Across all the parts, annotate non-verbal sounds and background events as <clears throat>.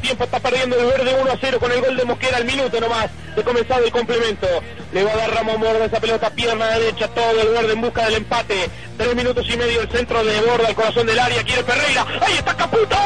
Tiempo está perdiendo el verde 1 a 0 con el gol de Mosquera al minuto nomás de comenzado el complemento. Le va a dar Ramón Borda esa pelota, pierna derecha, todo el verde en busca del empate. Tres minutos y medio el centro de Borda, el corazón del área, quiere Ferreira. ¡Ahí está Caputo!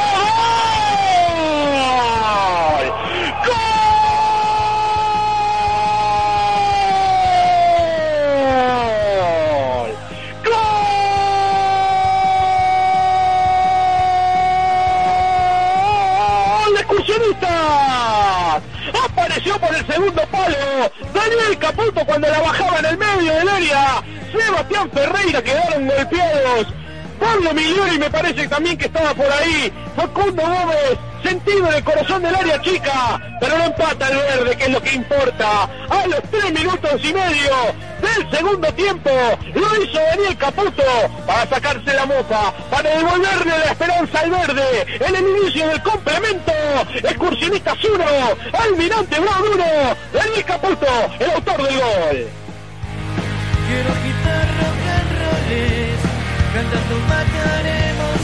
Por el segundo palo. Daniel Caputo cuando la bajaba en el medio del área. Sebastián Ferreira quedaron golpeados. Pablo Migliori me parece también que estaba por ahí. Facundo Gómez, sentido en el corazón del área chica, pero no empata el verde, que es lo que importa. A los tres minutos y medio del segundo tiempo, lo hizo Daniel Caputo para sacarse la mofa, para devolverle la esperanza al verde. En el inicio del complemento, excursionistas 1, Almirante Brown 1, Daniel Caputo, el autor del gol. Quiero quitar rock and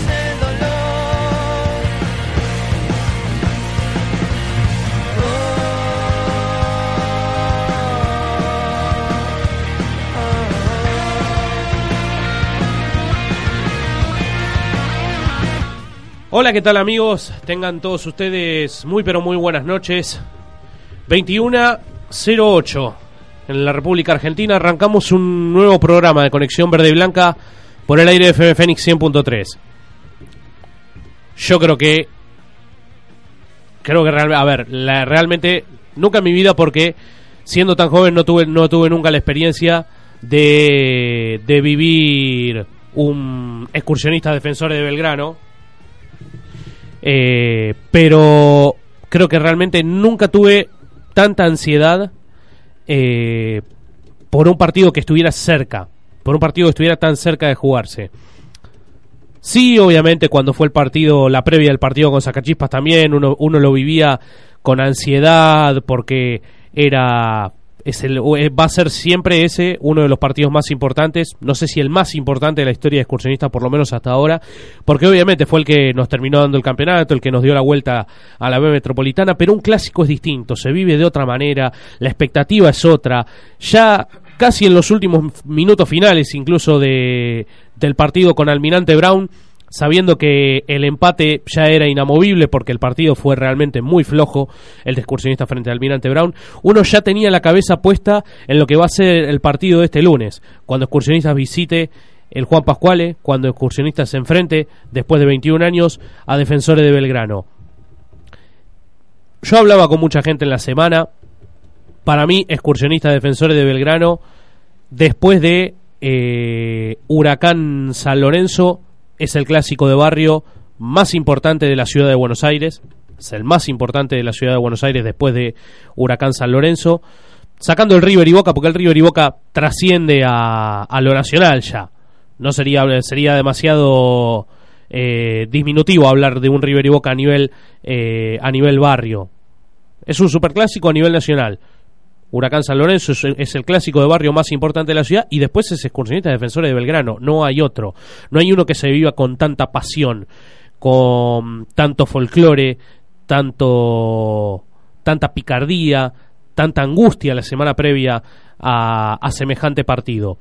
Hola, ¿qué tal amigos? Tengan todos ustedes muy pero muy buenas noches. 21.08 en la República Argentina arrancamos un nuevo programa de Conexión Verde y Blanca por el aire de FM Fénix 100.3. Yo creo que creo que real- a ver, la- realmente nunca en mi vida porque siendo tan joven no tuve no tuve nunca la experiencia de de vivir un excursionista defensor de Belgrano eh, pero creo que realmente nunca tuve tanta ansiedad eh, por un partido que estuviera cerca, por un partido que estuviera tan cerca de jugarse. Sí, obviamente, cuando fue el partido, la previa del partido con Sacachispas también, uno, uno lo vivía con ansiedad porque era. Eh, va a ser siempre ese uno de los partidos más importantes, no sé si el más importante de la historia de excursionistas, por lo menos hasta ahora, porque obviamente fue el que nos terminó dando el campeonato, el que nos dio la vuelta a la B Metropolitana, pero un clásico es distinto, se vive de otra manera, la expectativa es otra, ya casi en los últimos minutos finales incluso de, del partido con Almirante Brown, sabiendo que el empate ya era inamovible porque el partido fue realmente muy flojo, el de excursionista frente al Almirante Brown, uno ya tenía la cabeza puesta en lo que va a ser el partido de este lunes, cuando excursionistas visite el Juan Pascuale, cuando excursionistas se enfrente, después de 21 años, a defensores de Belgrano. Yo hablaba con mucha gente en la semana, para mí, excursionistas defensores de Belgrano, después de eh, Huracán San Lorenzo, es el clásico de barrio más importante de la ciudad de Buenos Aires, es el más importante de la ciudad de Buenos Aires después de Huracán San Lorenzo, sacando el River y Boca, porque el River y Boca trasciende a, lo nacional ya. No sería, sería demasiado eh, disminutivo hablar de un River y Boca a nivel, eh, a nivel barrio. Es un superclásico a nivel nacional. Huracán San Lorenzo es, el clásico de barrio más importante de la ciudad y después es excursionista defensores de Belgrano. No hay otro. No hay uno que se viva con tanta pasión, con tanto folclore, tanto tanta picardía, tanta angustia la semana previa a, semejante partido.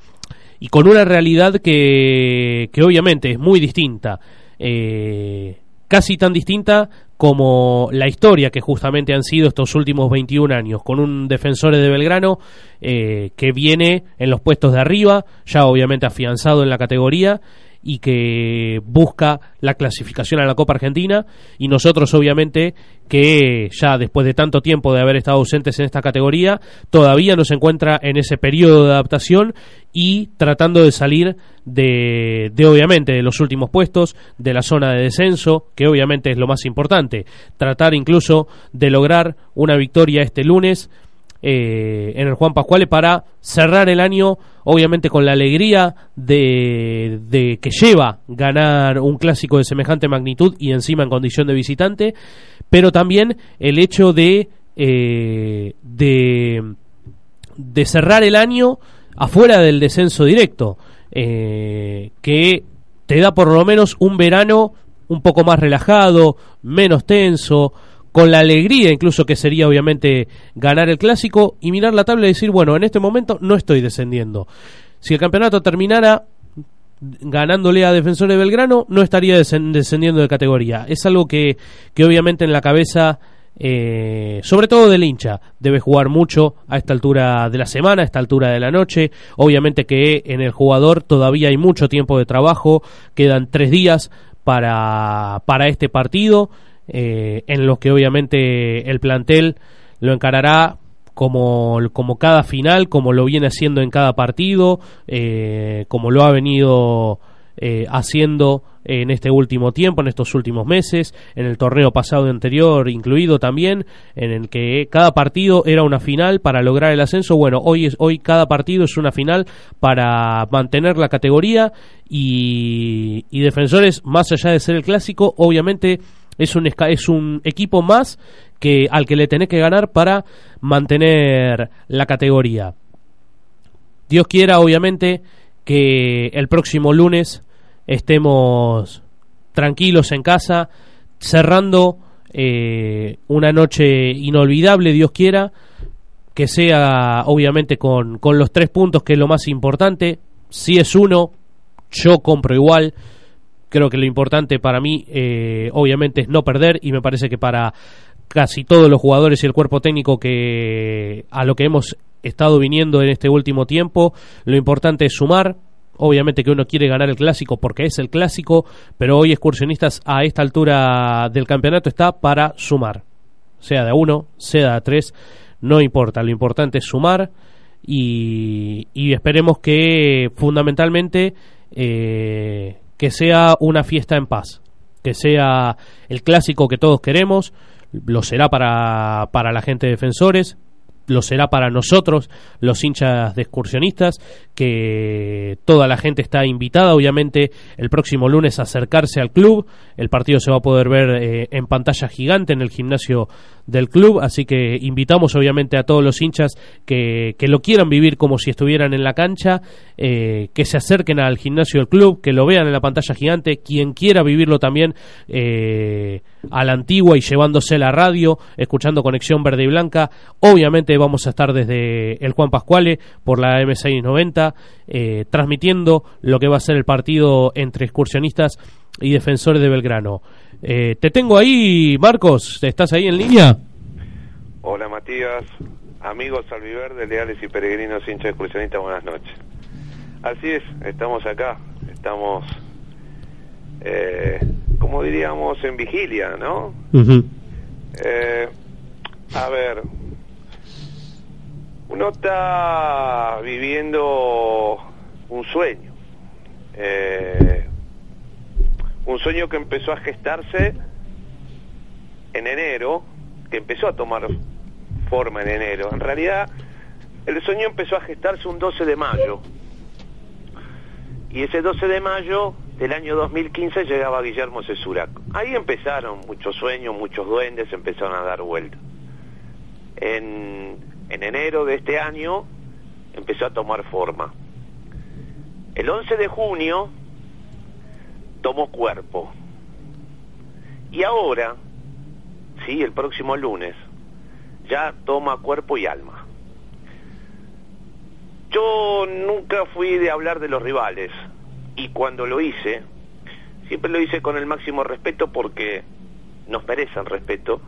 Y con una realidad que, que obviamente es muy distinta. Eh, casi tan distinta como la historia que justamente han sido estos últimos 21 años, con un defensor de Belgrano eh, que viene en los puestos de arriba, ya obviamente afianzado en la categoría, y que busca la clasificación a la Copa Argentina. Y nosotros obviamente que ya después de tanto tiempo de haber estado ausentes en esta categoría todavía nos encuentra en ese periodo de adaptación y tratando de salir de, de obviamente de los últimos puestos de la zona de descenso que obviamente es lo más importante. Tratar incluso de lograr una victoria este lunes eh, en el Juan Pascuale para cerrar el año, obviamente con la alegría de, que lleva ganar un clásico de semejante magnitud y encima en condición de visitante, pero también el hecho de, eh, de, de, cerrar el año afuera del descenso directo, eh, que te da por lo menos un verano un poco más relajado, menos tenso, con la alegría incluso que sería obviamente ganar el clásico y mirar la tabla y decir, bueno, en este momento no estoy descendiendo. Si el campeonato terminara ganándole a Defensor de Belgrano, no estaría descendiendo de categoría. Es algo que, que obviamente en la cabeza, eh, sobre todo del hincha, debe jugar mucho a esta altura de la semana, a esta altura de la noche. Obviamente que en el jugador todavía hay mucho tiempo de trabajo, quedan tres días para, para este partido. Eh, en los que obviamente el plantel lo encarará como, como cada final, como lo viene haciendo en cada partido, eh, como lo ha venido eh, haciendo en este último tiempo, en estos últimos meses, en el torneo pasado y anterior incluido también, en el que cada partido era una final para lograr el ascenso. Bueno, hoy, es, hoy cada partido es una final para mantener la categoría y, y defensores, más allá de ser el clásico, obviamente es un, es un equipo más que al que le tenés que ganar para mantener la categoría. Dios quiera, obviamente, que el próximo lunes estemos tranquilos en casa, cerrando eh, una noche inolvidable, Dios quiera, que sea obviamente con, con los tres puntos, que es lo más importante. Si es uno, yo compro igual creo que lo importante para mí, eh, obviamente, es no perder y me parece que para casi todos los jugadores y el cuerpo técnico que a lo que hemos estado viniendo en este último tiempo, lo importante es sumar. Obviamente que uno quiere ganar el clásico porque es el clásico, pero hoy excursionistas a esta altura del campeonato está para sumar. Sea de uno, sea de tres, no importa. Lo importante es sumar y, y esperemos que fundamentalmente eh, que sea una fiesta en paz, que sea el clásico que todos queremos, lo será para, para la gente de defensores, lo será para nosotros, los hinchas de excursionistas, que toda la gente está invitada, obviamente, el próximo lunes a acercarse al club. El partido se va a poder ver eh, en pantalla gigante en el gimnasio del club, así que invitamos obviamente a todos los hinchas que, que lo quieran vivir como si estuvieran en la cancha, eh, que se acerquen al gimnasio del club, que lo vean en la pantalla gigante, quien quiera vivirlo también eh, a la antigua y llevándose la radio, escuchando Conexión Verde y Blanca, obviamente vamos a estar desde el Juan Pascuale por la M690, eh, transmitiendo lo que va a ser el partido entre excursionistas y defensores de Belgrano. Eh, te tengo ahí, Marcos, ¿estás ahí en línea? Hola Matías, amigos albiverde, leales y peregrinos hinchas excursionistas, buenas noches. Así es, estamos acá, estamos, eh, como diríamos, en vigilia, ¿no? a ver, uno está viviendo un sueño. Eh, un sueño que empezó a gestarse en enero, que empezó a tomar forma en enero. En realidad, el sueño empezó a gestarse un 12 de mayo. Y ese 12 de mayo del año 2015 llegaba Guillermo Cesurac. Ahí empezaron muchos sueños, muchos duendes empezaron a dar vuelta. En, en enero de este año empezó a tomar forma. El 11 de junio tomó cuerpo. Y ahora, sí, el próximo lunes, ya toma cuerpo y alma. Yo nunca fui de hablar de los rivales y cuando lo hice, siempre lo hice con el máximo respeto porque nos merecen respeto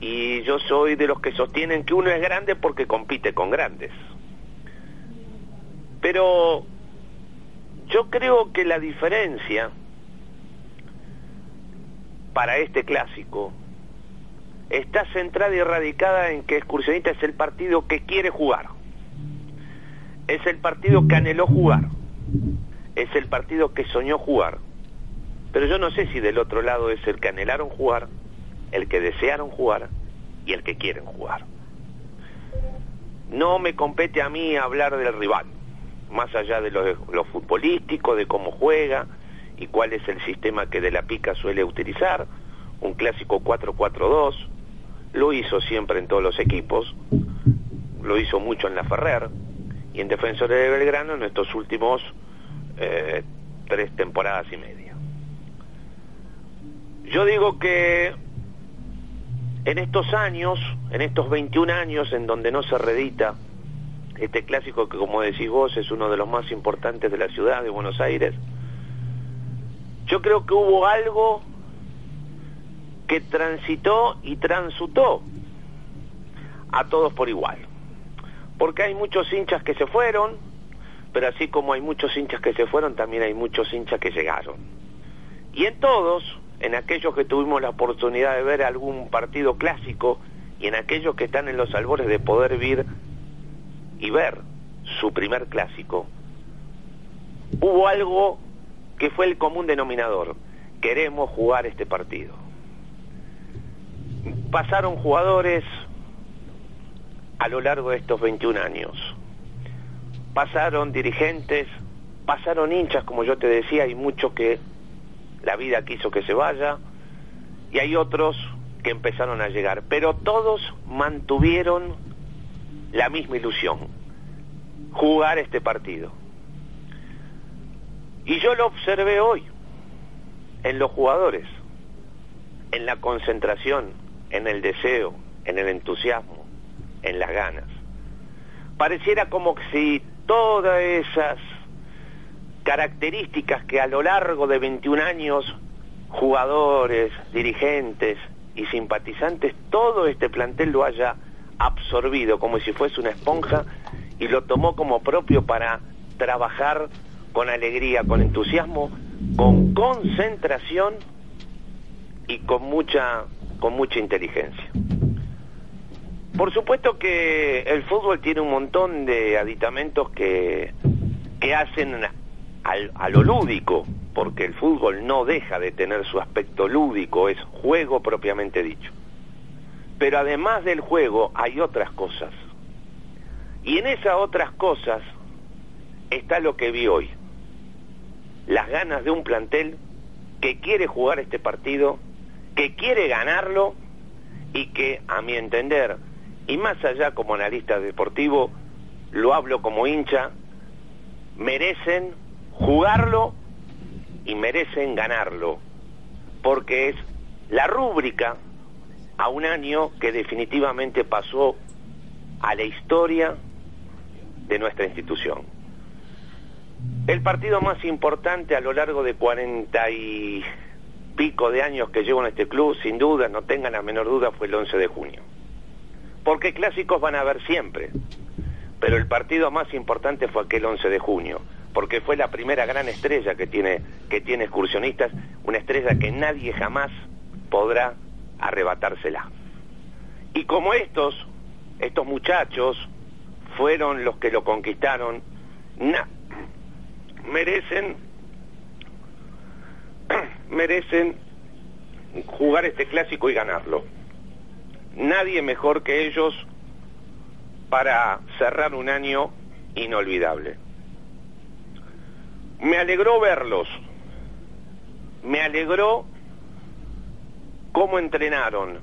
y yo soy de los que sostienen que uno es grande porque compite con grandes. Pero yo creo que la diferencia para este clásico está centrada y radicada en que Excursionista es el partido que quiere jugar. Es el partido que anheló jugar. Es el partido que soñó jugar. Pero yo no sé si del otro lado es el que anhelaron jugar, el que desearon jugar y el que quieren jugar. No me compete a mí hablar del rival, más allá de lo, lo futbolístico, de cómo juega y cuál es el sistema que de la pica suele utilizar, un clásico 4-4-2, lo hizo siempre en todos los equipos, lo hizo mucho en la Ferrer y en Defensores de Belgrano en estos últimos eh, tres temporadas y media. Yo digo que en estos años, en estos 21 años en donde no se redita este clásico que como decís vos es uno de los más importantes de la ciudad de Buenos Aires, yo creo que hubo algo que transitó y transutó a todos por igual. Porque hay muchos hinchas que se fueron, pero así como hay muchos hinchas que se fueron, también hay muchos hinchas que llegaron. Y en todos, en aquellos que tuvimos la oportunidad de ver algún partido clásico y en aquellos que están en los albores de poder ver y ver su primer clásico, hubo algo que fue el común denominador. Queremos jugar este partido pasaron jugadores a lo largo de estos 21 años. Pasaron dirigentes, pasaron hinchas, como yo te decía, hay muchos que la vida quiso que se vaya, y hay otros que empezaron a llegar, pero todos mantuvieron la misma ilusión, jugar este partido. Y yo lo observé hoy, en los jugadores, en la concentración, en el deseo, en el entusiasmo, en las ganas. Pareciera como si todas esas características que a lo largo de 21 años jugadores, dirigentes y simpatizantes, todo este plantel lo haya absorbido como si fuese una esponja y lo tomó como propio para trabajar con alegría, con entusiasmo, con concentración y con mucha con mucha inteligencia. Por supuesto que el fútbol tiene un montón de aditamentos que, que hacen a lo lúdico, porque el fútbol no deja de tener su aspecto lúdico, es juego propiamente dicho. Pero además del juego hay otras cosas. Y en esas otras cosas está lo que vi hoy. Las ganas de un plantel que quiere jugar este partido que quiere ganarlo y que, a mi entender, y más allá como analista deportivo, lo hablo como hincha, merecen jugarlo y merecen ganarlo, porque es la rúbrica a un año que definitivamente pasó a la historia de nuestra institución. El partido más importante a lo largo de 40 y pico de años que llevo en este club, sin duda, no tengan la menor duda, fue el 11 de junio. Porque clásicos van a haber siempre, pero el partido más importante fue aquel 11 de junio, porque fue la primera gran estrella que tiene, que tiene excursionistas, una estrella que nadie jamás podrá arrebatársela. Y como estos, estos muchachos fueron los que lo conquistaron, merecen <clears throat> merecen jugar este clásico y ganarlo. Nadie mejor que ellos para cerrar un año inolvidable. Me alegró verlos, me alegró cómo entrenaron,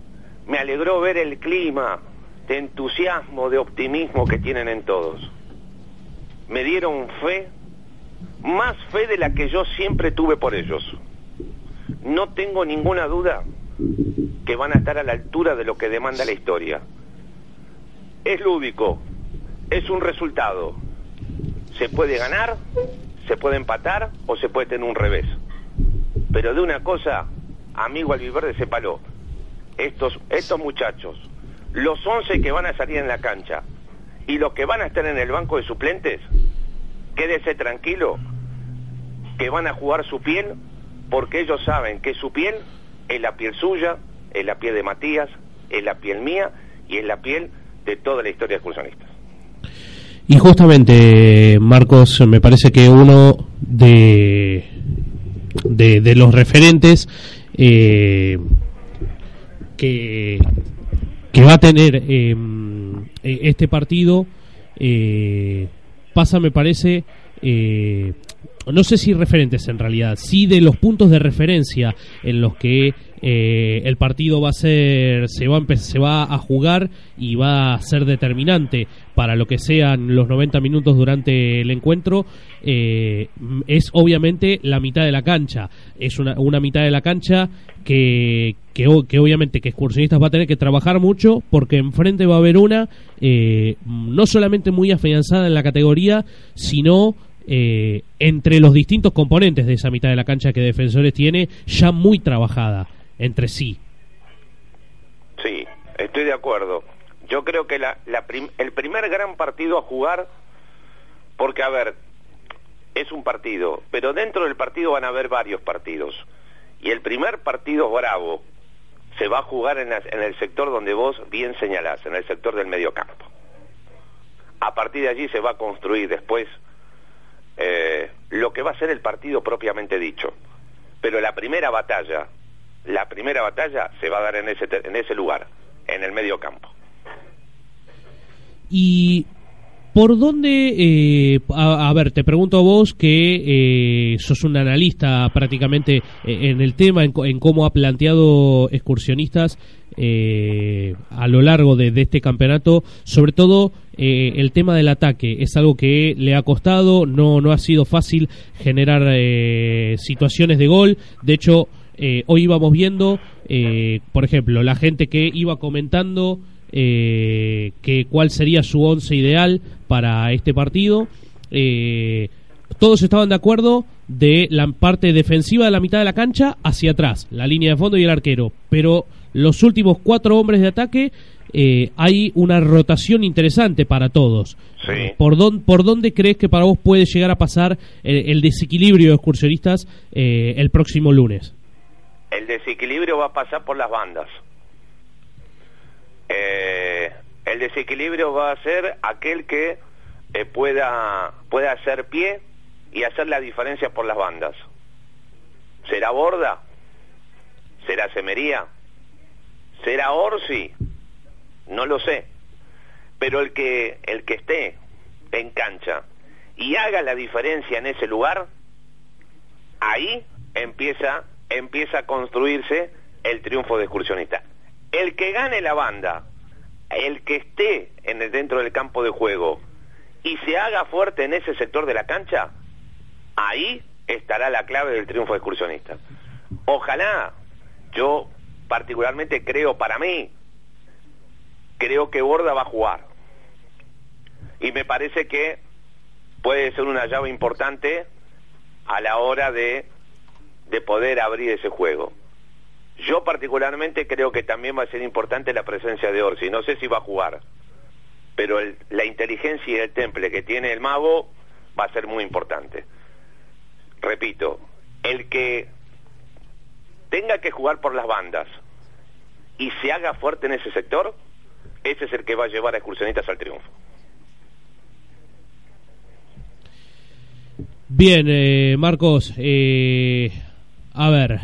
me alegró ver el clima de entusiasmo, de optimismo que tienen en todos. Me dieron fe, más fe de la que yo siempre tuve por ellos. No tengo ninguna duda que van a estar a la altura de lo que demanda la historia. Es lúdico, es un resultado. Se puede ganar, se puede empatar o se puede tener un revés. Pero de una cosa, amigo Albiverde, sépalo. Estos, estos muchachos, los 11 que van a salir en la cancha y los que van a estar en el banco de suplentes, quédese tranquilo que van a jugar su piel porque ellos saben que su piel es la piel suya, es la piel de Matías, es la piel mía y es la piel de toda la historia excursionista. Y justamente, Marcos, me parece que uno de, de, los referentes eh, que, que va a tener em, e, este partido eh, pasa, me parece, eh, no sé si referentes en realidad, sí de los puntos de referencia en los que eh, el partido va a ser, se va, a se va a jugar y va a ser determinante para lo que sean los 90 minutos durante el encuentro, eh, es obviamente la mitad de la cancha. Es una, una mitad de la cancha que, que, obviamente que excursionistas va a tener que trabajar mucho porque enfrente va a haber una eh, no solamente muy afianzada en la categoría, sino eh, entre los distintos componentes de esa mitad de la cancha que Defensores tiene, ya muy trabajada entre sí. Sí, estoy de acuerdo. Yo creo que la, el primer gran partido a jugar, porque a ver, es un partido, pero dentro del partido van a haber varios partidos. Y el primer partido bravo se va a jugar en, en el sector donde vos bien señalás, en el sector del medio campo. A partir de allí se va a construir después eh, lo que va a ser el partido propiamente dicho. Pero la primera batalla, la primera batalla se va a dar en ese, en ese lugar, en el medio campo. Y ¿Por dónde, eh, a, ver, te pregunto a vos que eh, sos un analista prácticamente en el tema, en, cómo ha planteado excursionistas a lo largo de, de, este campeonato, sobre todo eh, el tema del ataque es algo que le ha costado, no, no ha sido fácil generar eh, situaciones de gol. De hecho, eh, hoy íbamos viendo, por ejemplo, la gente que iba comentando que cuál sería su once ideal para este partido. todos estaban de acuerdo de la parte defensiva de la mitad de la cancha hacia atrás, la línea de fondo y el arquero. Pero los últimos cuatro hombres de ataque eh, hay una rotación interesante para todos. ¿Por, ¿Por dónde crees que para vos puede llegar a pasar el, desequilibrio de excursionistas eh, el próximo lunes? El desequilibrio va a pasar por las bandas. Eh, el desequilibrio va a ser aquel que pueda, pueda hacer pie y hacer la diferencia por las bandas. ¿Será Borda? ¿Será Semería? ¿Será Orsi? No lo sé. Pero el que, el que esté en cancha y haga la diferencia en ese lugar, ahí empieza, empieza a construirse el triunfo de excursionista. El que gane la banda, el que esté en el, dentro del campo de juego y se haga fuerte en ese sector de la cancha, ahí estará la clave del triunfo excursionista. Ojalá, yo particularmente creo para mí, creo que Borda va a jugar. Y me parece que puede ser una llave importante a la hora de, de poder abrir ese juego. Yo particularmente creo que también va a ser importante la presencia de Orsi. No sé si va a jugar, pero la inteligencia y el temple que tiene el mago va a ser muy importante. Repito, el que tenga que jugar por las bandas y se haga fuerte en ese sector, ese es el que va a llevar a excursionistas al triunfo. Bien, eh, Marcos, eh, a ver,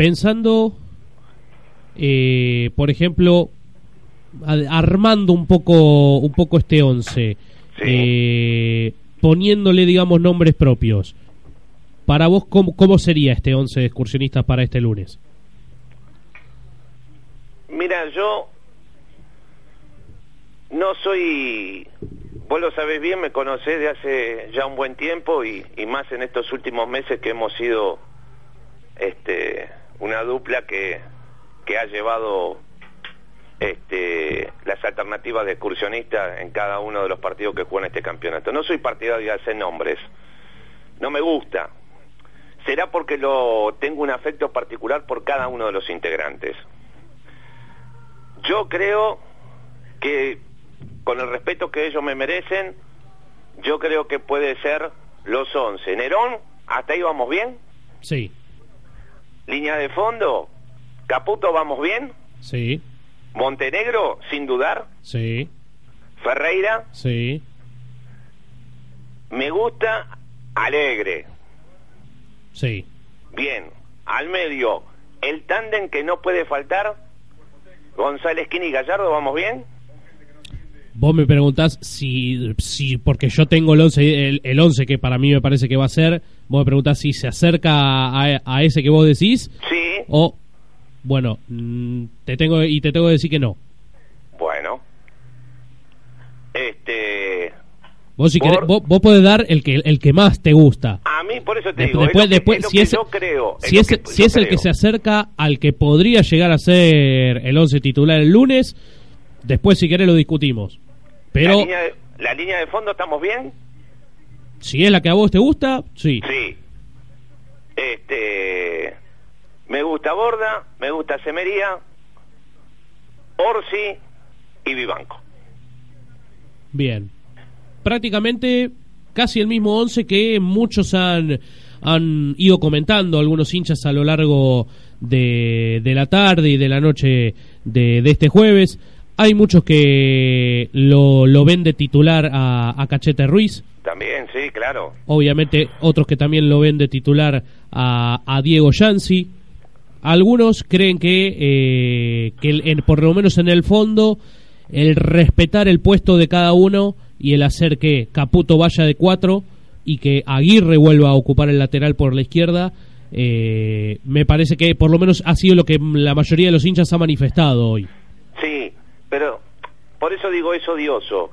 pensando, eh, por ejemplo, armando un poco, un poco este once, Sí. eh, poniéndole, digamos, nombres propios. Para vos, ¿cómo, cómo sería este once de excursionistas para este lunes? Mira, yo no soy, vos lo sabés bien, me conocés de hace ya un buen tiempo y, y más en estos últimos meses que hemos sido este, una dupla que, que ha llevado este, las alternativas de excursionistas en cada uno de los partidos que juegan este campeonato. No soy partidario de hacer nombres, no me gusta. Será porque lo tengo un afecto particular por cada uno de los integrantes. Yo creo que, con el respeto que ellos me merecen, yo creo que puede ser los 11. Nerón, hasta ahí vamos bien. Sí, Línea de fondo, Caputo, vamos bien. sí, Montenegro, sin dudar. sí, Ferreira, sí. me gusta Alegre. Sí. Bien. Al medio, el tándem que no puede faltar, González Quini y Gallardo, ¿vamos bien? Vos me preguntás si, si porque yo tengo el 11, el, el 11 que para mí me parece que va a ser, vos me preguntás si se acerca a, a ese que vos decís Sí. o, bueno, mm, te tengo y te tengo que decir que no. Bueno. Este... Vos, si Por- querés, vos, vos podés dar el que, el que más te gusta. A mí, por eso te Después, digo, después, es lo que, después, es si es, yo creo. si es, que si es el que se acerca al que podría llegar a ser el 11 titular el lunes, después si querés lo discutimos. La Pero línea, de, la línea de fondo, ¿estamos bien? Si es la que a vos te gusta, sí. Sí. Este... Me gusta Borda, me gusta Semería, Orsi y Vivanco. Bien. Prácticamente casi el mismo 11 que muchos han, han ido comentando, algunos hinchas a lo largo de, de la tarde y de la noche de, de este jueves. Hay muchos que lo, lo ven de titular a, a Cachete Ruiz. También, sí, claro. Obviamente otros que también lo ven de titular a, a Diego Yancy. Algunos creen que, eh, que en- por lo menos en el fondo el respetar el puesto de cada uno y el hacer que Caputo vaya de cuatro y que Aguirre vuelva a ocupar el lateral por la izquierda, eh, me parece que por lo menos ha sido lo que la mayoría de los hinchas ha manifestado hoy. Sí, pero por eso digo es odioso.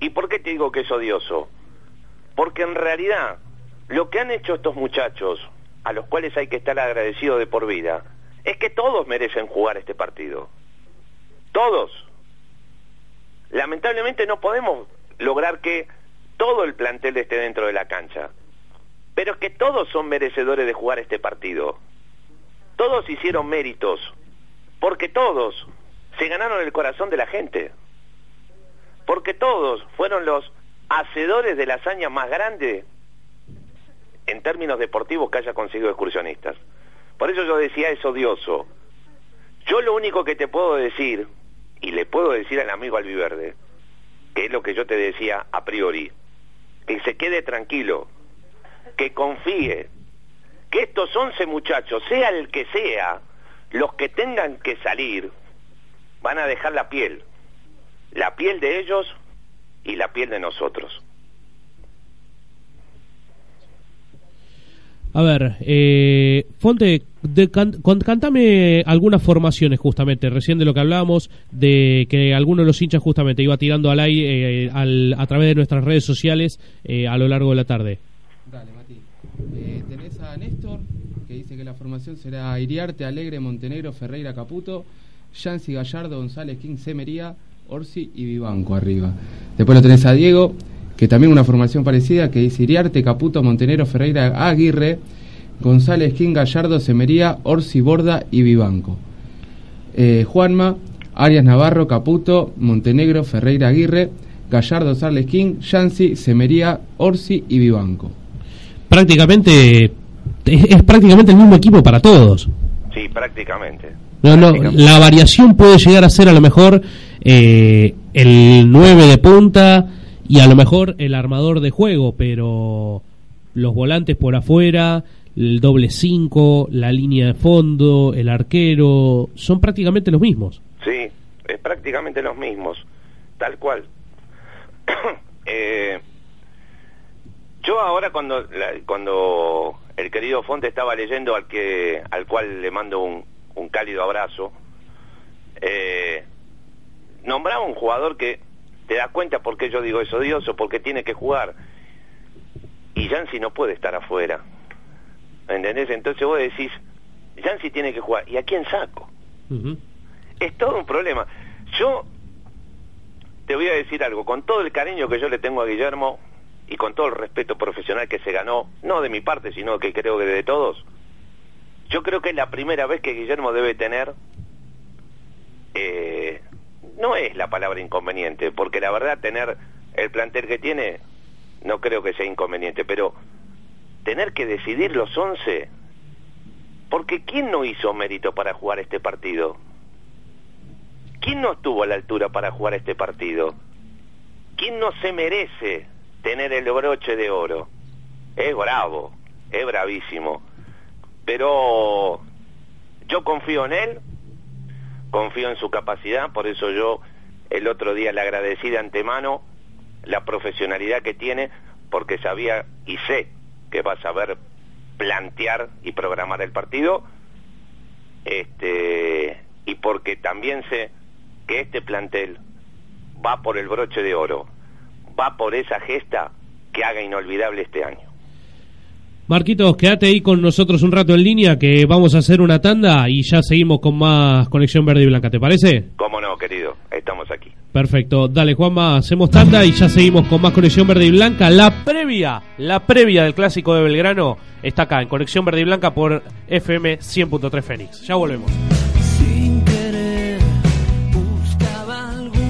¿Y por qué te digo que es odioso? Porque en realidad lo que han hecho estos muchachos, a los cuales hay que estar agradecidos de por vida, es que todos merecen jugar este partido. Todos. Lamentablemente no podemos lograr que todo el plantel esté dentro de la cancha. Pero es que todos son merecedores de jugar este partido. Todos hicieron méritos. Porque todos se ganaron el corazón de la gente. Porque todos fueron los hacedores de la hazaña más grande en términos deportivos que haya conseguido excursionistas. Por eso yo decía es odioso. Yo lo único que te puedo decir, y le puedo decir al amigo Albiverde, que es lo que yo te decía a priori, que se quede tranquilo, que confíe, que estos 11 muchachos, sea el que sea, los que tengan que salir, van a dejar la piel, la piel de ellos y la piel de nosotros. A ver, eh, Fonte, de, can- cantame algunas formaciones justamente, recién de lo que hablábamos, de que alguno de los hinchas justamente iba tirando al aire eh, al- a través de nuestras redes sociales eh, a lo largo de la tarde. Dale, Mati. Eh, tenés a Néstor, que dice que la formación será Iriarte, Alegre, Montenegro, Ferreira, Caputo, Yancy, Gallardo, González, King, Semería, Orsi y Vivanco arriba. Después lo tenés a Diego, que también una formación parecida, que dice Iriarte, Caputo, Montenegro, Ferreira, Aguirre, González, King, Gallardo, Semería, Orsi, Borda y Vivanco. Eh, Juanma, Arias Navarro, Caputo, Montenegro, Ferreira, Aguirre, Gallardo, Sarles King, Yancy, Semería, Orsi y Vivanco. Prácticamente, es, es prácticamente el mismo equipo para todos. Sí, prácticamente. No, no, la variación puede llegar a ser a lo mejor eh, el 9 de punta y a lo mejor el armador de juego, pero los volantes por afuera, el doble 5, la línea de fondo, el arquero, son prácticamente los mismos. Sí, es prácticamente los mismos, tal cual. <coughs> Eh, yo ahora cuando la- cuando el querido Fonte estaba leyendo al que al cual le mando un, un cálido abrazo, eh, nombraba un jugador que te das cuenta por qué yo digo eso odioso, porque tiene que jugar. Y Yancy no puede estar afuera. ¿Entendés? Entonces vos decís, Yancy tiene que jugar. ¿Y a quién saco? Es todo un problema. Yo te voy a decir algo, con todo el cariño que yo le tengo a Guillermo y con todo el respeto profesional que se ganó, no de mi parte, sino que creo que de todos, yo creo que es la primera vez que Guillermo debe tener, eh, no es la palabra inconveniente, porque la verdad tener el plantel que tiene, no creo que sea inconveniente, pero tener que decidir los 11, porque ¿quién no hizo mérito para jugar este partido? ¿Quién no estuvo a la altura para jugar este partido? ¿Quién no se merece tener el broche de oro? Es bravo, es bravísimo. Pero yo confío en él, confío en su capacidad, por eso yo el otro día le agradecí de antemano la profesionalidad que tiene, porque sabía y sé que va a saber plantear y programar el partido, este y porque también sé que este plantel va por el broche de oro, va por esa gesta que haga inolvidable este año. Marquitos, quédate ahí con nosotros un rato en línea que vamos a hacer una tanda y ya seguimos con más Conexión Verde y Blanca, ¿te parece? ¿Cómo no, querido? Estamos aquí. Perfecto, dale Juanma, hacemos tanda y ya seguimos con más Conexión Verde y Blanca. La previa, la previa del clásico de Belgrano está acá en Conexión Verde y Blanca por FM 100.3 Fénix. Ya volvemos.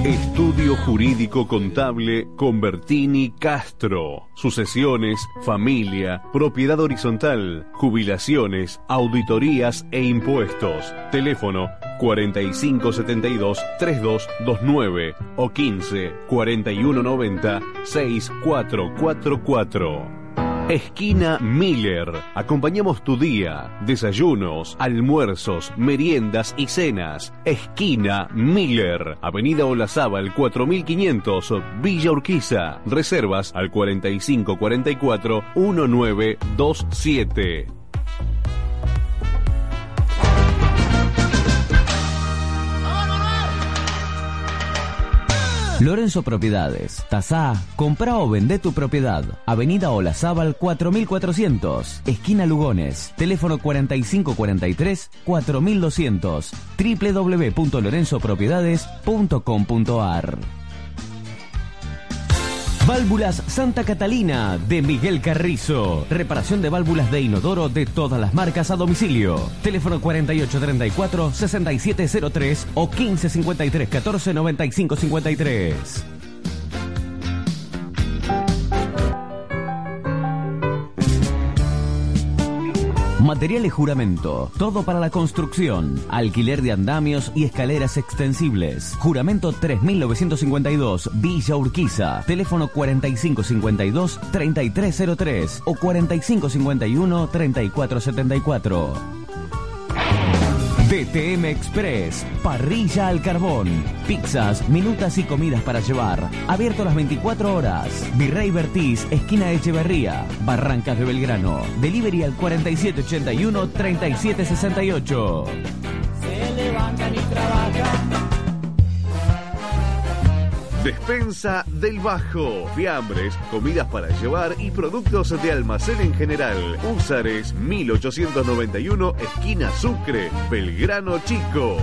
Estudio Jurídico Contable Convertini Castro. Sucesiones, familia, propiedad horizontal, jubilaciones, auditorías e impuestos. Teléfono 4572-3229 o 15 4190 6444. Esquina Miller. Acompañamos tu día. Desayunos, almuerzos, meriendas y cenas. Esquina Miller. Avenida Olazábal 4500, Villa Urquiza. Reservas al 4544 1927. Lorenzo Propiedades. Tasá, compra o vende tu propiedad. Avenida Olazábal 4400, esquina Lugones. Teléfono 4543 4200. www.lorenzopropiedades.com.ar. Válvulas Santa Catalina de Miguel Carrizo. Reparación de válvulas de inodoro de todas las marcas a domicilio. Teléfono 4834-6703 o 1553-1495-53. Materiales Juramento. Todo para la construcción. Alquiler de andamios y escaleras extensibles. Juramento 3952, Villa Urquiza. Teléfono 4552-3303 o 4551-3474. DTM Express, parrilla al carbón, pizzas, minutas y comidas para llevar. Abierto las 24 horas. Virrey Vertiz, esquina Echeverría, Barrancas de Belgrano. Delivery al 4781-3768. Despensa del Bajo. Fiambres, comidas para llevar y productos de almacén en general. Úsares 1891, esquina Sucre, Belgrano Chico.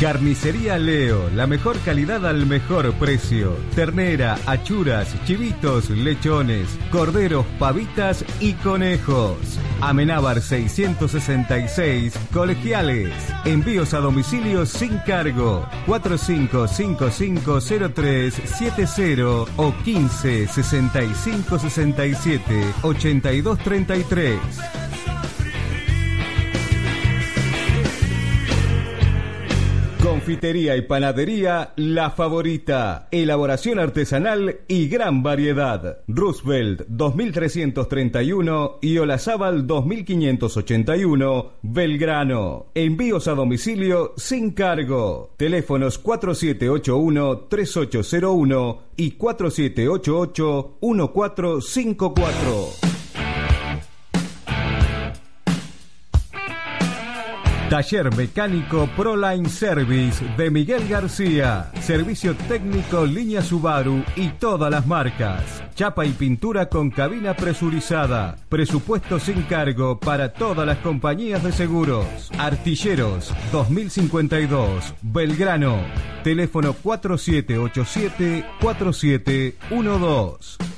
Carnicería Leo, la mejor calidad al mejor precio. Ternera, achuras, chivitos, lechones, corderos, pavitas y conejos. Amenábar 666, colegiales. Envíos a domicilio sin cargo. 45550370 o 15 65 67 82 33. Confitería y panadería La Favorita. Elaboración artesanal y gran variedad. Roosevelt 2331 y Olazábal 2581, Belgrano. Envíos a domicilio sin cargo. Teléfonos 4781-3801 y 4788-1454. Taller Mecánico Proline Service de Miguel García. Servicio técnico línea Subaru y todas las marcas. Chapa y pintura con cabina presurizada. Presupuesto sin cargo para todas las compañías de seguros. Artilleros 2052 Belgrano. Teléfono 4787 4712.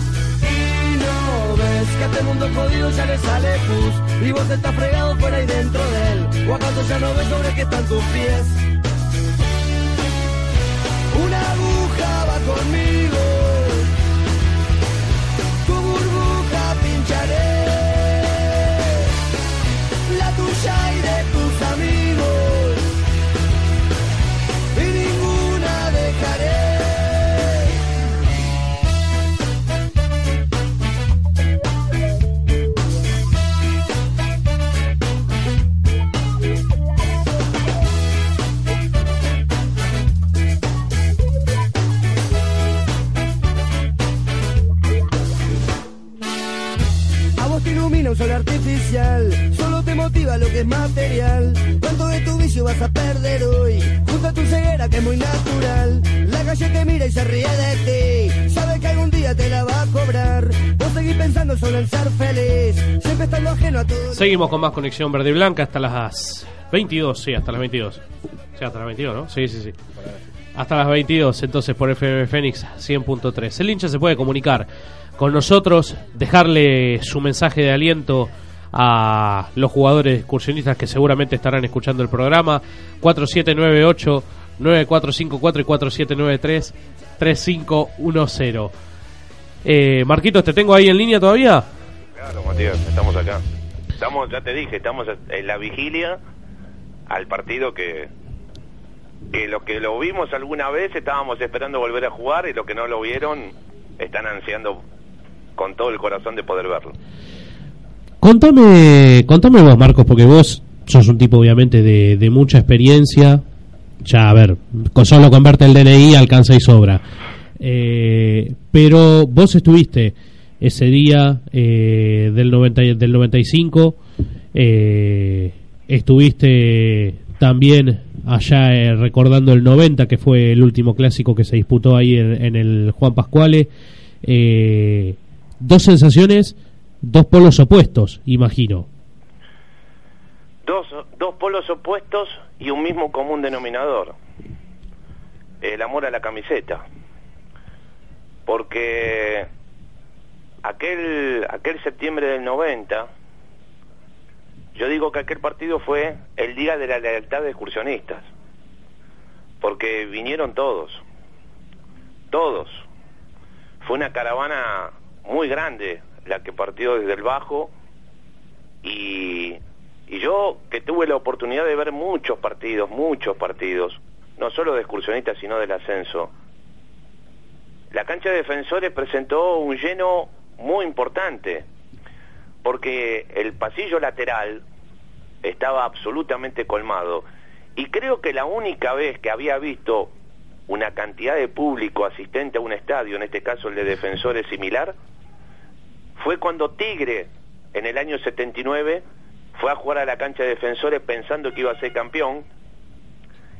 ves que a este mundo jodido ya le sale pus Y vos estás fregado fuera y dentro de él ¿O acaso ya no ves sobre qué están tus pies? Una aguja va conmigo artificial, solo te motiva lo que es material. ¿Cuánto de tu vicio vas a perder hoy? Junto a tu ceguera que es muy natural. La calle te mira y se ríe de ti. Sabe que algún día te la va a cobrar. Vos seguís pensando solo en ser feliz, siempre estando ajeno a todo. Seguimos con más conexión verde y blanca hasta las 22, sí, hasta las 22. Sí, hasta las 22, ¿no? Sí, sí, sí. Hasta las 22, entonces por FM Fénix 100.3. El hincha se puede comunicar con nosotros, dejarle su mensaje de aliento a los jugadores excursionistas que seguramente estarán escuchando el programa. 4798 9454 y 4793 3510. Eh, Marquitos, ¿te tengo ahí en línea todavía? Claro, Matías, estamos acá. Estamos, ya te dije, estamos en la vigilia al partido que, que los que lo vimos alguna vez estábamos esperando volver a jugar y los que no lo vieron están ansiando con todo el corazón de poder verlo. Contame, contame vos, Marcos, porque vos sos un tipo obviamente de, de mucha experiencia. Ya, a ver, con solo con verte el DNI alcanza y sobra. Eh, pero vos estuviste ese día eh, del, 90, y- del 95, eh, estuviste también allá eh, recordando el 90, que fue el último clásico que se disputó ahí en, en el Juan Pascuale. Eh, dos sensaciones, dos polos opuestos, imagino. Dos, dos polos opuestos y un mismo común denominador. El amor a la camiseta. Porque aquel, aquel septiembre del 90, yo digo que aquel partido fue el día de la lealtad de excursionistas. Porque vinieron todos. Todos. Fue una caravana muy grande la que partió desde el bajo y, y yo que tuve la oportunidad de ver muchos partidos, muchos partidos, no solo de excursionistas sino del ascenso. La cancha de defensores presentó un lleno muy importante porque el pasillo lateral estaba absolutamente colmado y creo que la única vez que había visto una cantidad de público asistente a un estadio, en este caso el de defensores similar, fue cuando Tigre en el año 79 fue a jugar a la cancha de defensores pensando que iba a ser campeón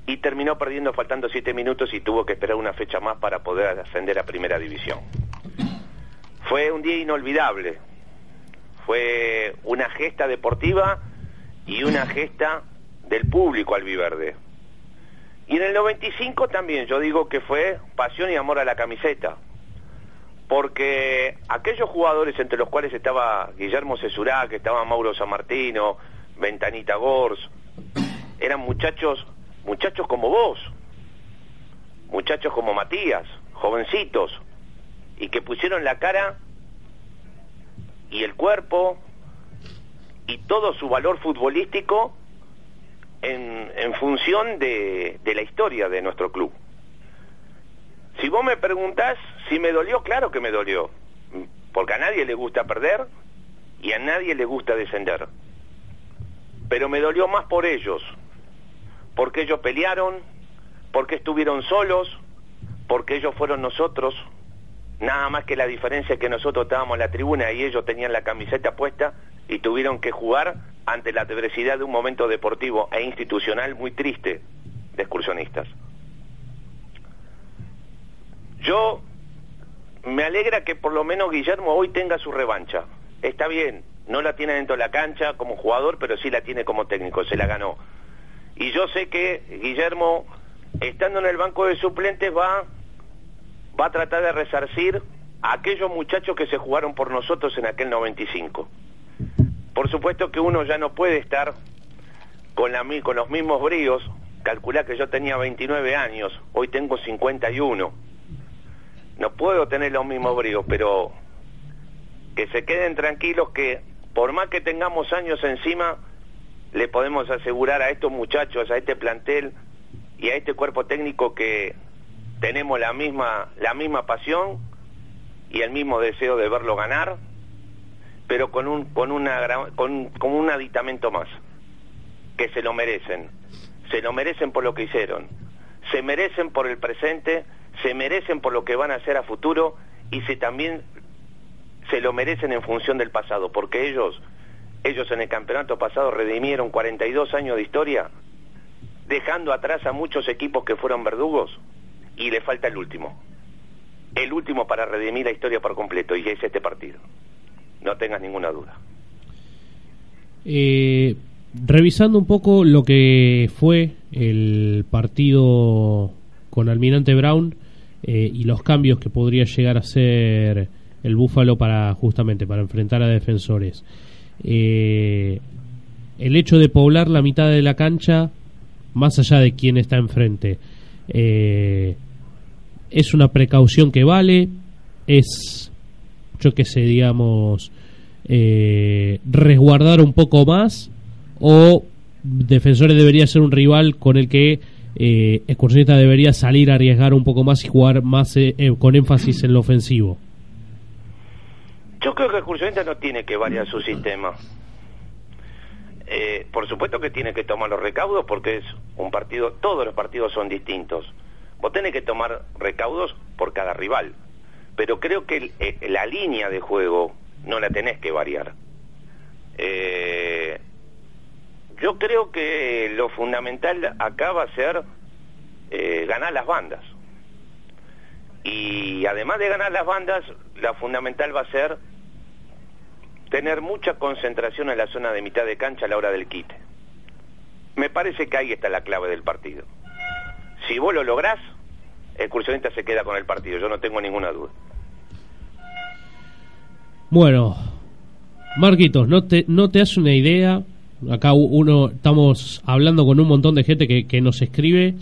y terminó perdiendo faltando siete minutos y tuvo que esperar una fecha más para poder ascender a primera división. Fue un día inolvidable, fue una gesta deportiva y una gesta del público albiverde. Y en el 95 también yo digo que fue pasión y amor a la camiseta, porque aquellos jugadores entre los cuales estaba Guillermo Cesurá, que estaba Mauro San Martino, Ventanita Gors, eran muchachos, muchachos como vos, muchachos como Matías, jovencitos, y que pusieron la cara y el cuerpo y todo su valor futbolístico en, función de la historia de nuestro club. Si vos me preguntás si me dolió, claro que me dolió, porque a nadie le gusta perder y a nadie le gusta descender. Pero me dolió más por ellos, porque ellos pelearon, porque estuvieron solos, porque ellos fueron nosotros, nada más que la diferencia es que nosotros estábamos en la tribuna y ellos tenían la camiseta puesta y tuvieron que jugar ante la adversidad de un momento deportivo e institucional muy triste de excursionistas. Yo me alegra que por lo menos Guillermo hoy tenga su revancha. Está bien, no la tiene dentro de la cancha como jugador, pero sí la tiene como técnico, se la ganó. Y yo sé que Guillermo, estando en el banco de suplentes, va, va a tratar de resarcir a aquellos muchachos que se jugaron por nosotros en aquel 95. Por supuesto que uno ya no puede estar con, la, con los mismos bríos. Calculá que yo tenía 29 años, hoy tengo 51. No puedo tener los mismos bríos, pero que se queden tranquilos que por más que tengamos años encima, le podemos asegurar a estos muchachos, a este plantel y a este cuerpo técnico que tenemos la misma, la misma pasión y el mismo deseo de verlo ganar pero con un, con, una, con, con un aditamento más, que se lo merecen, se lo merecen por lo que hicieron, se merecen por el presente, se merecen por lo que van a hacer a futuro y se también se lo merecen en función del pasado, porque ellos, ellos en el campeonato pasado redimieron 42 años de historia, dejando atrás a muchos equipos que fueron verdugos y le falta el último, el último para redimir la historia por completo y es este partido no tengas ninguna duda. Eh, revisando un poco lo que fue el partido con Almirante Brown eh, y los cambios que podría llegar a hacer el Búfalo para justamente para enfrentar a defensores. Eh, el hecho de poblar la mitad de la cancha, más allá de quién está enfrente, es una precaución que vale, es yo que sé, digamos, eh, resguardar un poco más o Defensores debería ser un rival con el que eh, Excursionista debería salir a arriesgar un poco más y jugar más eh, eh, con énfasis en lo ofensivo? Yo creo que Excursionista no tiene que variar su sistema. por supuesto que tiene que tomar los recaudos porque es un partido, todos los partidos son distintos. Vos tenés que tomar recaudos por cada rival pero creo que eh, la línea de juego no la tenés que variar. Eh, yo creo que lo fundamental acá va a ser eh, ganar las bandas. Y además de ganar las bandas, la fundamental va a ser tener mucha concentración en la zona de mitad de cancha a la hora del quite. Me parece que ahí está la clave del partido. Si vos lo lográs, el cursionista se queda con el partido, yo no tengo ninguna duda. Bueno, Marquitos, ¿no te, no te hace una idea? Acá uno, estamos hablando con un montón de gente que, que nos escribe.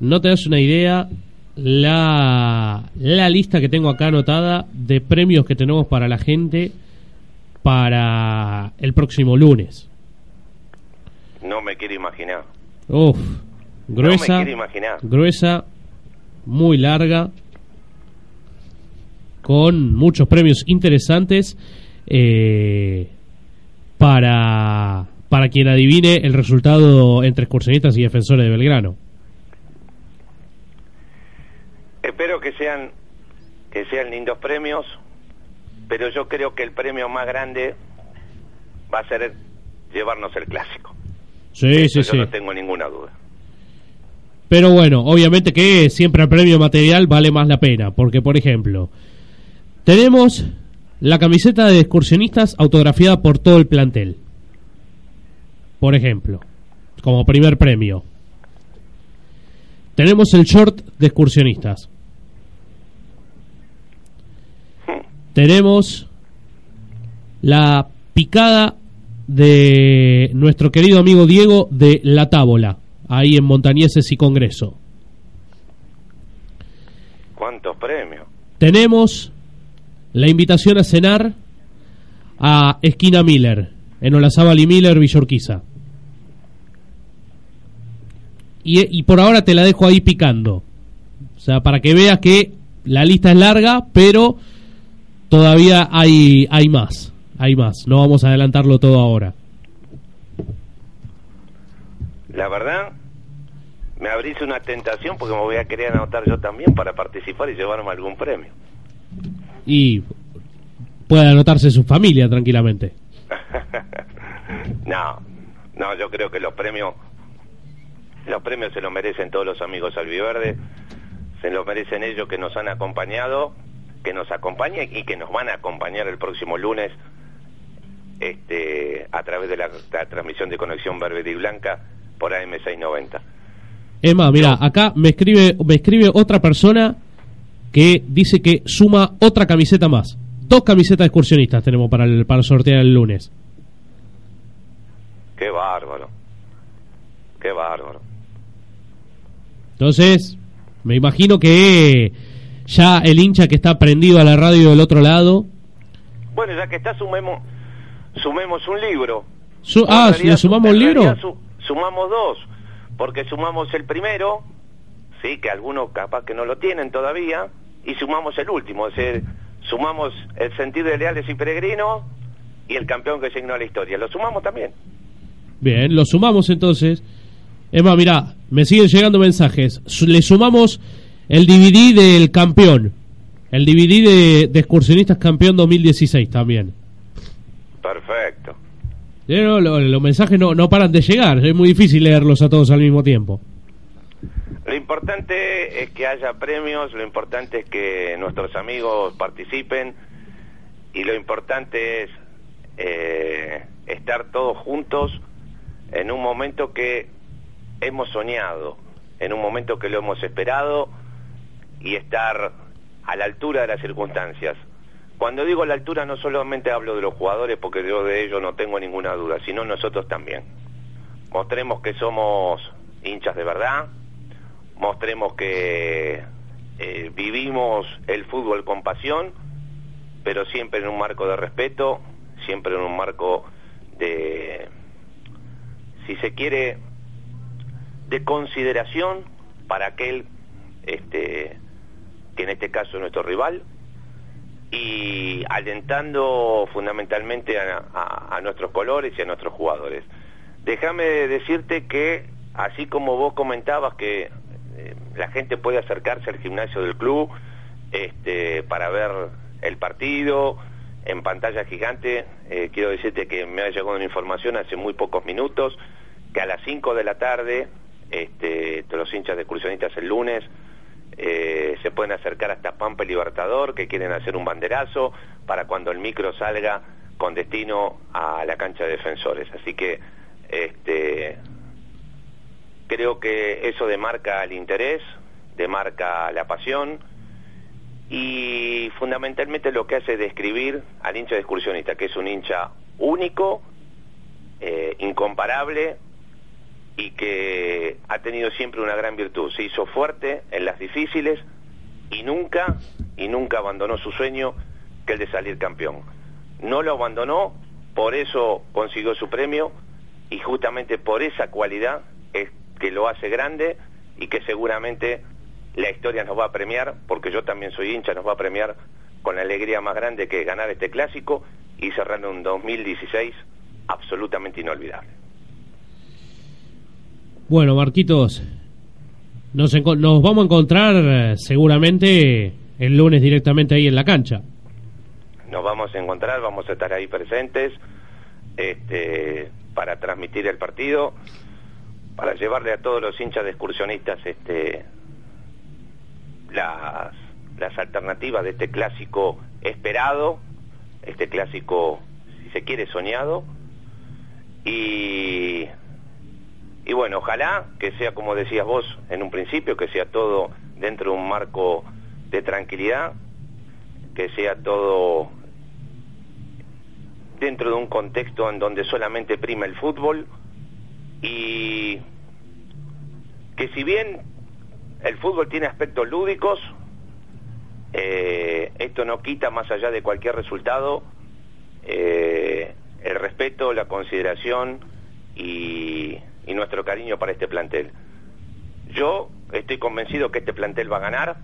¿No te das una idea la, la lista que tengo acá anotada de premios que tenemos para la gente para el próximo lunes. No me quiero imaginar. Uf, No gruesa, me quiero imaginar. gruesa, muy larga, con muchos premios interesantes eh, para, para quien adivine el resultado entre excursionistas y defensores de Belgrano. Espero que sean que sean lindos premios, pero yo creo que el premio más grande va a ser llevarnos el clásico. Sí, Eso sí, yo sí. no tengo ninguna duda. Pero bueno, obviamente que siempre el premio material vale más la pena, porque por ejemplo, tenemos la camiseta de excursionistas autografiada por todo el plantel. Por ejemplo, como primer premio. Tenemos el short de excursionistas. Tenemos la picada de nuestro querido amigo Diego de La Tábola, ahí en Montañeses y Congreso. ¿Cuántos premios? Tenemos la invitación a cenar a Esquina Miller, en Olazábal y Miller, Villorquiza. Y, y por ahora te la dejo ahí picando. O sea, para que veas que la lista es larga, pero todavía hay, hay más. Hay más. No vamos a adelantarlo todo ahora. La verdad, me abrís una tentación porque me voy a querer anotar yo también para participar y llevarme algún premio. Y puede anotarse su familia tranquilamente. <laughs> No, no, yo creo que los premios, los premios se los merecen todos los amigos albiverde, se los merecen ellos que nos han acompañado, que nos acompañan y que nos van a acompañar el próximo lunes, este, a través de la, la transmisión de conexión Verde y Blanca por AM690. Emma, mira, acá me escribe, me escribe otra persona que dice que suma otra camiseta más. Dos camisetas excursionistas tenemos para, el, para sortear el lunes. Qué bárbaro, qué bárbaro. Entonces, me imagino que ya el hincha que está prendido a la radio del otro lado. Bueno, ya que está, sumemos, sumemos un libro. Su- ah, ¿le sumamos un libro? su- sumamos dos, porque sumamos el primero, sí, que algunos capaz que no lo tienen todavía, y sumamos el último, es decir, sumamos el sentido de leales y peregrinos y el campeón que signó la historia. Lo sumamos también. Bien, lo sumamos entonces. Emma, mira, me siguen llegando mensajes. Le sumamos el DVD del campeón. El DVD de, de excursionistas campeón 2016 también. Perfecto. No, lo- los mensajes no, no paran de llegar. Es muy difícil leerlos a todos al mismo tiempo. Lo importante es que haya premios, lo importante es que nuestros amigos participen y lo importante es eh, estar todos juntos en un momento que hemos soñado, en un momento que lo hemos esperado y estar a la altura de las circunstancias. Cuando digo la altura no solamente hablo de los jugadores porque yo de ello no tengo ninguna duda, sino nosotros también. Mostremos que somos hinchas de verdad, mostremos que eh, vivimos el fútbol con pasión, pero siempre en un marco de respeto, siempre en un marco de, si se quiere, de consideración para aquel este, que en este caso es nuestro rival y alentando fundamentalmente a, nuestros colores y a nuestros jugadores. Déjame decirte que, así como vos comentabas que la gente puede acercarse al gimnasio del club este, para ver el partido en pantalla gigante, eh, quiero decirte que me ha llegado una información hace muy pocos minutos que a las 5 de la tarde, este, los hinchas de excursionistas el lunes, eh, se pueden acercar hasta Pampa Libertador, que quieren hacer un banderazo para cuando el micro salga con destino a la cancha de defensores. Así que este, creo que eso demarca el interés, demarca la pasión y fundamentalmente lo que hace es describir al hincha de excursionista, que es un hincha único, eh, incomparable y que ha tenido siempre una gran virtud. Se hizo fuerte en las difíciles y nunca, y nunca abandonó su sueño, que el de salir campeón. no lo abandonó, por eso consiguió su premio y justamente por esa cualidad es que lo hace grande y que seguramente la historia nos va a premiar, porque yo también soy hincha, nos va a premiar con la alegría más grande que ganar este clásico y cerrar un 2016 absolutamente inolvidable. Bueno, Marquitos, nos, nos vamos a encontrar eh, seguramente el lunes directamente ahí en la cancha. Nos vamos a encontrar, vamos a estar ahí presentes este, para transmitir el partido, para llevarle a todos los hinchas de excursionistas este, las, las alternativas de este clásico esperado, este clásico, si se quiere, soñado. Y, y bueno, ojalá que sea como decías vos en un principio, que sea todo dentro de un marco de tranquilidad, que sea todo dentro de un contexto en donde solamente prima el fútbol y que si bien el fútbol tiene aspectos lúdicos, eh, esto no quita más allá de cualquier resultado eh, el respeto, la consideración y, nuestro cariño para este plantel. Yo estoy convencido que este plantel va a ganar,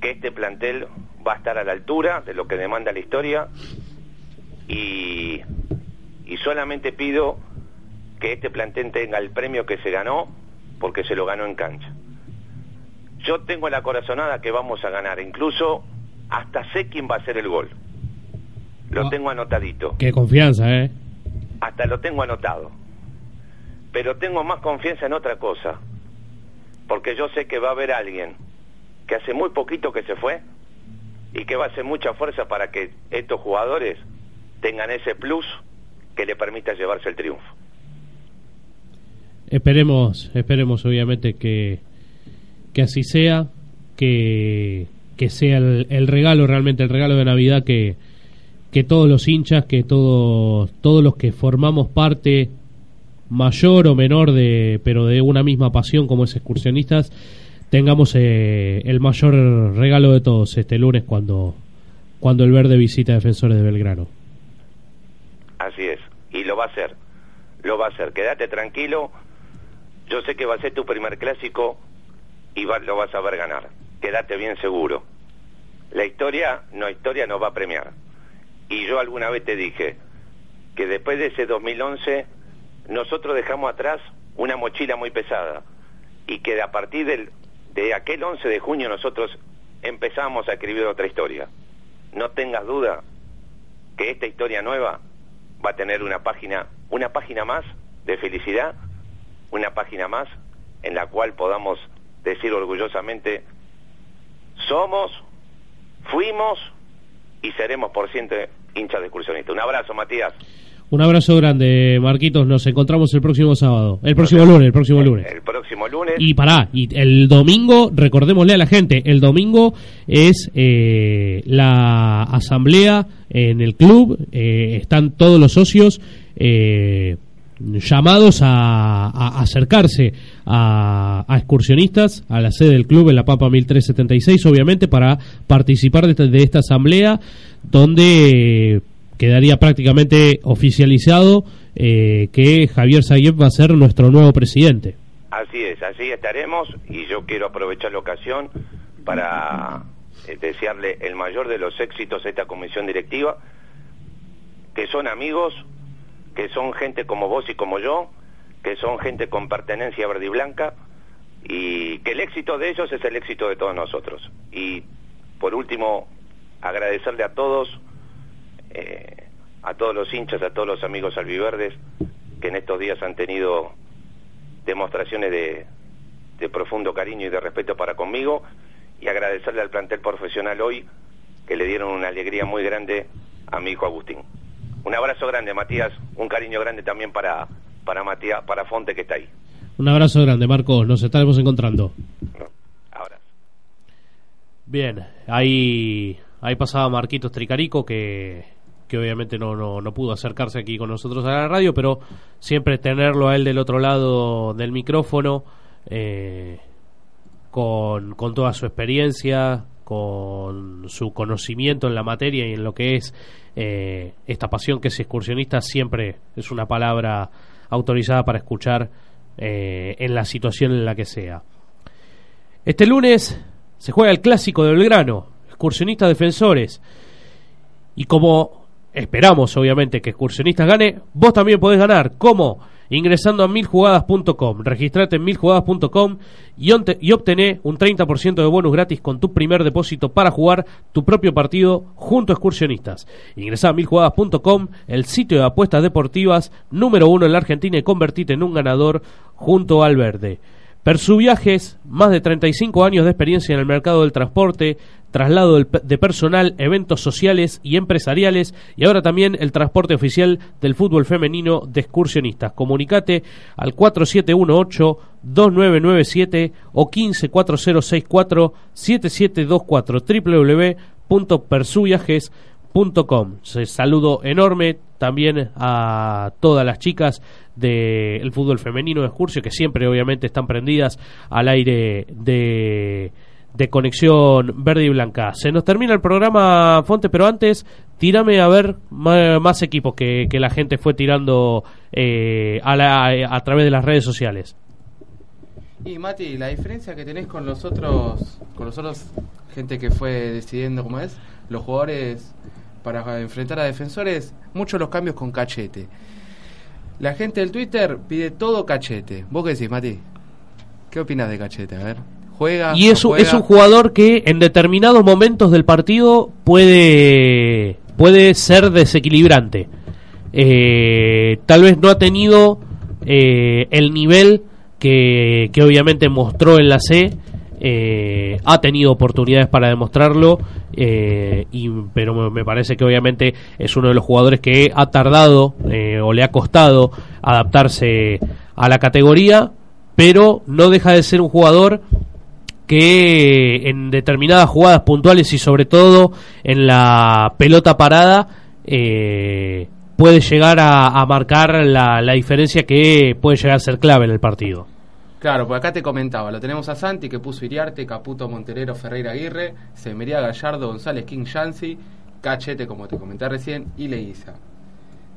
que este plantel va a estar a la altura de lo que demanda la historia y solamente pido que este plantel tenga el premio que se ganó porque se lo ganó en cancha. Yo tengo la corazonada que vamos a ganar, incluso hasta sé quién va a ser el gol. Lo Ah. tengo anotadito, Qué confianza, ¿eh? hasta lo tengo anotado. Pero tengo más confianza en otra cosa, porque yo sé que va a haber alguien que hace muy poquito que se fue y que va a hacer mucha fuerza para que estos jugadores tengan ese plus que le permita llevarse el triunfo. Esperemos, esperemos obviamente que, que así sea, que, que sea el, regalo, realmente el regalo de Navidad que, que todos los hinchas, que todos, todos los que formamos parte mayor o menor de, pero de una misma pasión como es excursionistas, tengamos eh, el mayor regalo de todos este lunes cuando, cuando el verde visita Defensores de Belgrano. Así es, y lo va a hacer, lo va a hacer. Quédate tranquilo, yo sé que va a ser tu primer clásico y lo vas a ver ganar. Quédate bien seguro. La historia, no historia, nos va a premiar. Y yo alguna vez te dije que después de ese 2011 nosotros dejamos atrás una mochila muy pesada y que a partir de aquel 11 de junio nosotros empezamos a escribir otra historia. No tengas duda que esta historia nueva va a tener una página, una página más de felicidad, una página más en la cual podamos decir orgullosamente somos, fuimos y seremos por siempre hinchas de excursionistas. Un abrazo, Matías. Un abrazo grande, Marquitos. Nos encontramos el próximo sábado. El próximo lunes, el próximo lunes. El próximo lunes. Y pará, y el domingo, recordémosle a la gente, el domingo es eh, la asamblea en el club, eh, están todos los socios eh, llamados a, acercarse a, excursionistas a la sede del club en la Pampa 1376, obviamente, para participar de esta, de esta asamblea donde eh, quedaría prácticamente oficializado eh, que Javier Sayeb va a ser nuestro nuevo presidente. Así es, así estaremos y yo quiero aprovechar la ocasión para eh, desearle el mayor de los éxitos a esta comisión directiva, que son amigos, que son gente como vos y como yo, que son gente con pertenencia verde y blanca y que el éxito de ellos es el éxito de todos nosotros. Y por último, agradecerle a todos, eh, a todos los hinchas, a todos los amigos albiverdes que en estos días han tenido demostraciones de, de profundo cariño y de respeto para conmigo y agradecerle al plantel profesional hoy que le dieron una alegría muy grande a mi hijo Agustín. Un abrazo grande, Matías, un cariño grande también para para Matías, para Fonte que está ahí. Un abrazo grande, Marcos. Nos estaremos encontrando. Ahora. Bien, ahí, ahí pasaba Marquitos Tricarico, que, que obviamente no, no, no pudo acercarse aquí con nosotros a la radio, pero siempre tenerlo a él del otro lado del micrófono, eh, con, con toda su experiencia, con su conocimiento en la materia y en lo que es eh, esta pasión que es excursionista, siempre es una palabra autorizada para escuchar eh, en la situación en la que sea. Este lunes se juega el clásico de Belgrano, excursionistas defensores. Y como esperamos, obviamente, que excursionistas gane, vos también podés ganar. ¿Cómo? Ingresando a miljugadas.com. Registrate en miljugadas.com y, y obtené un 30% de bonus gratis con tu primer depósito para jugar tu propio partido junto a excursionistas. Ingresá a miljugadas.com, el sitio de apuestas deportivas número uno en la Argentina y convertite en un ganador junto al verde. Persu Viajes, más de 35 años de experiencia en el mercado del transporte, traslado de personal, eventos sociales y empresariales y ahora también el transporte oficial del fútbol femenino de excursionistas. Comunicate al 4718-2997 o 154064-7724 www.persuviajes.com. Se saludo enorme también a todas las chicas del fútbol femenino de Excursio que siempre obviamente están prendidas al aire de, de conexión verde y blanca. Se nos termina el programa Fonte, pero antes tírame a ver más equipos que, que la gente fue tirando eh, a, a través de las redes sociales. Y Mati, la diferencia que tenés con los otros, con los otros gente que fue decidiendo cómo es, los jugadores para enfrentar a defensores, muchos los cambios con cachete. La gente del Twitter pide todo cachete. ¿Vos qué decís, Mati? ¿Qué opinas de cachete? A ver, juega. Y es no es un jugador que en determinados momentos del partido puede, puede ser desequilibrante. Eh, tal vez no ha tenido eh, el nivel que, que obviamente mostró en la C. eh, ha tenido oportunidades para demostrarlo, eh, y, pero me, parece que obviamente es uno de los jugadores que ha tardado eh, o le ha costado adaptarse a la categoría, pero no deja de ser un jugador que en determinadas jugadas puntuales y sobre todo en la pelota parada eh, puede llegar a, a marcar la, la diferencia que puede llegar a ser clave en el partido. Claro, pues acá te comentaba, lo tenemos a Santi que puso Iriarte, Caputo, Monterero, Ferreira Aguirre, Semería Gallardo, González, King Yancy, Cachete, como te comenté recién, y Leguiza.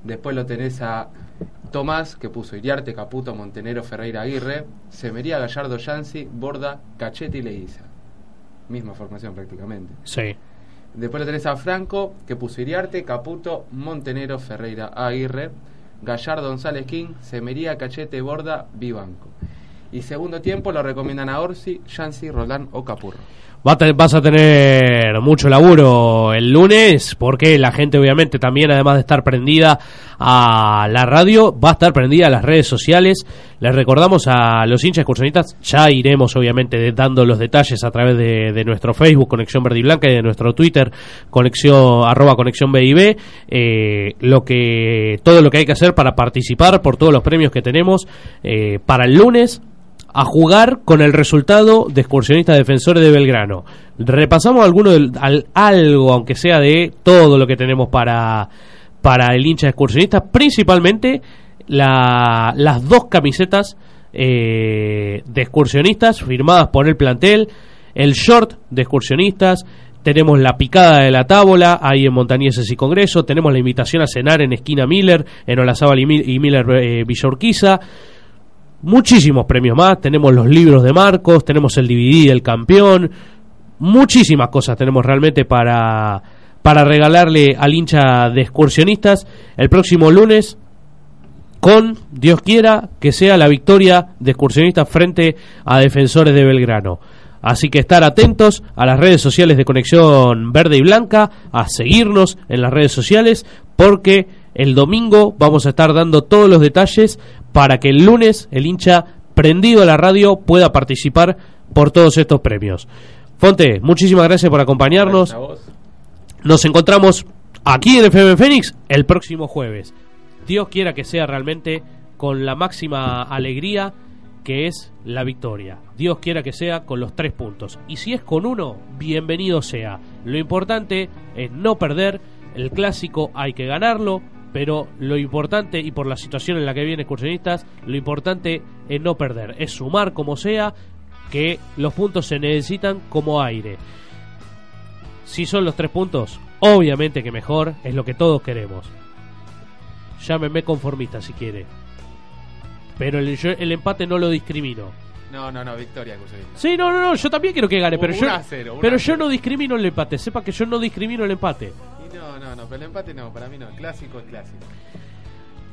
Después lo tenés a Tomás que puso Iriarte, Caputo, Montenero, Ferreira Aguirre, Semería Gallardo, Yancy, Borda, Cachete y Leguiza. Misma formación prácticamente. Sí. Después lo tenés a Franco, que puso Iriarte, Caputo, Montenero, Ferreira, Aguirre, Gallardo, González King, Semería, Cachete, Borda, Vivanco. Y segundo tiempo lo recomiendan a Orsi, Yancy, Roland o Capurro. Vas a tener mucho laburo el lunes porque la gente obviamente también además de estar prendida a la radio va a estar prendida a las redes sociales les recordamos a los hinchas excursionistas ya iremos obviamente dando los detalles a través de, de nuestro Facebook Conexión Verde y Blanca y de nuestro Twitter conexión arroba conexión BIB eh, lo que todo lo que hay que hacer para participar por todos los premios que tenemos eh, para el lunes a jugar con el resultado de excursionistas defensores de Belgrano. Repasamos alguno del- al- algo, aunque sea de todo lo que tenemos para, para el hincha de excursionistas, principalmente la- las dos camisetas eh, de excursionistas firmadas por el plantel, el short de excursionistas, tenemos la picada de la tábola ahí en Montañeses y Congreso, tenemos la invitación a cenar en esquina Miller, en Olazábal y, Mil- y Miller eh, Villa Urquiza, muchísimos premios más. Tenemos los libros de Marcos, tenemos el DVD del campeón, muchísimas cosas tenemos realmente para, para regalarle al hincha de excursionistas el próximo lunes. Con, Dios quiera, que sea la victoria de excursionistas frente a defensores de Belgrano. Así que estar atentos a las redes sociales de Conexión Verde y Blanca, a seguirnos en las redes sociales, porque el domingo vamos a estar dando todos los detalles para que el lunes el hincha prendido a la radio pueda participar por todos estos premios. Fonte, muchísimas gracias por acompañarnos. Gracias. Nos encontramos aquí en FM Fénix el próximo jueves. Dios quiera que sea realmente con la máxima alegría que es la victoria. Dios quiera que sea con los tres puntos. Y si es con uno, bienvenido sea. Lo importante es no perder. El clásico hay que ganarlo. Pero lo importante, y por la situación en la que viene Excursionistas, lo importante es no perder. Es sumar como sea, que los puntos se necesitan como aire. Si son los tres puntos, obviamente que mejor, es lo que todos queremos. Llámeme conformista si quiere. Pero el, yo el empate no lo discrimino. No, no, no, victoria Cursionista. Sí, no, no, no, yo también quiero que gane, pero Un yo, pero yo no discrimino el empate. Sepa que yo no discrimino el empate. No, no, no, pero el empate no, para mí no. Clásico es clásico.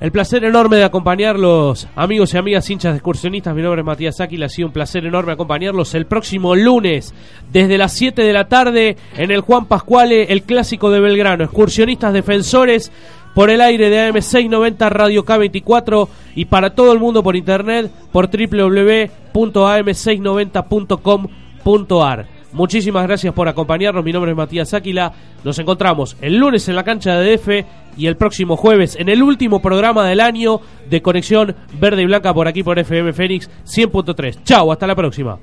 El placer enorme de acompañarlos, amigos y amigas hinchas de excursionistas. Mi nombre es Matías Áquila. Ha sido un placer enorme acompañarlos el próximo lunes, desde las 7 de la tarde, en el Juan Pascuale, el clásico de Belgrano. Excursionistas defensores por el aire de AM690 Radio K24 y para todo el mundo por internet por www.am690.com.ar. Muchísimas gracias por acompañarnos. Mi nombre es Matías Áquila. Nos encontramos el lunes en la cancha de DF y el próximo jueves en el último programa del año de Conexión Verde y Blanca por aquí por FM Fénix 100.3. Chau, hasta la próxima.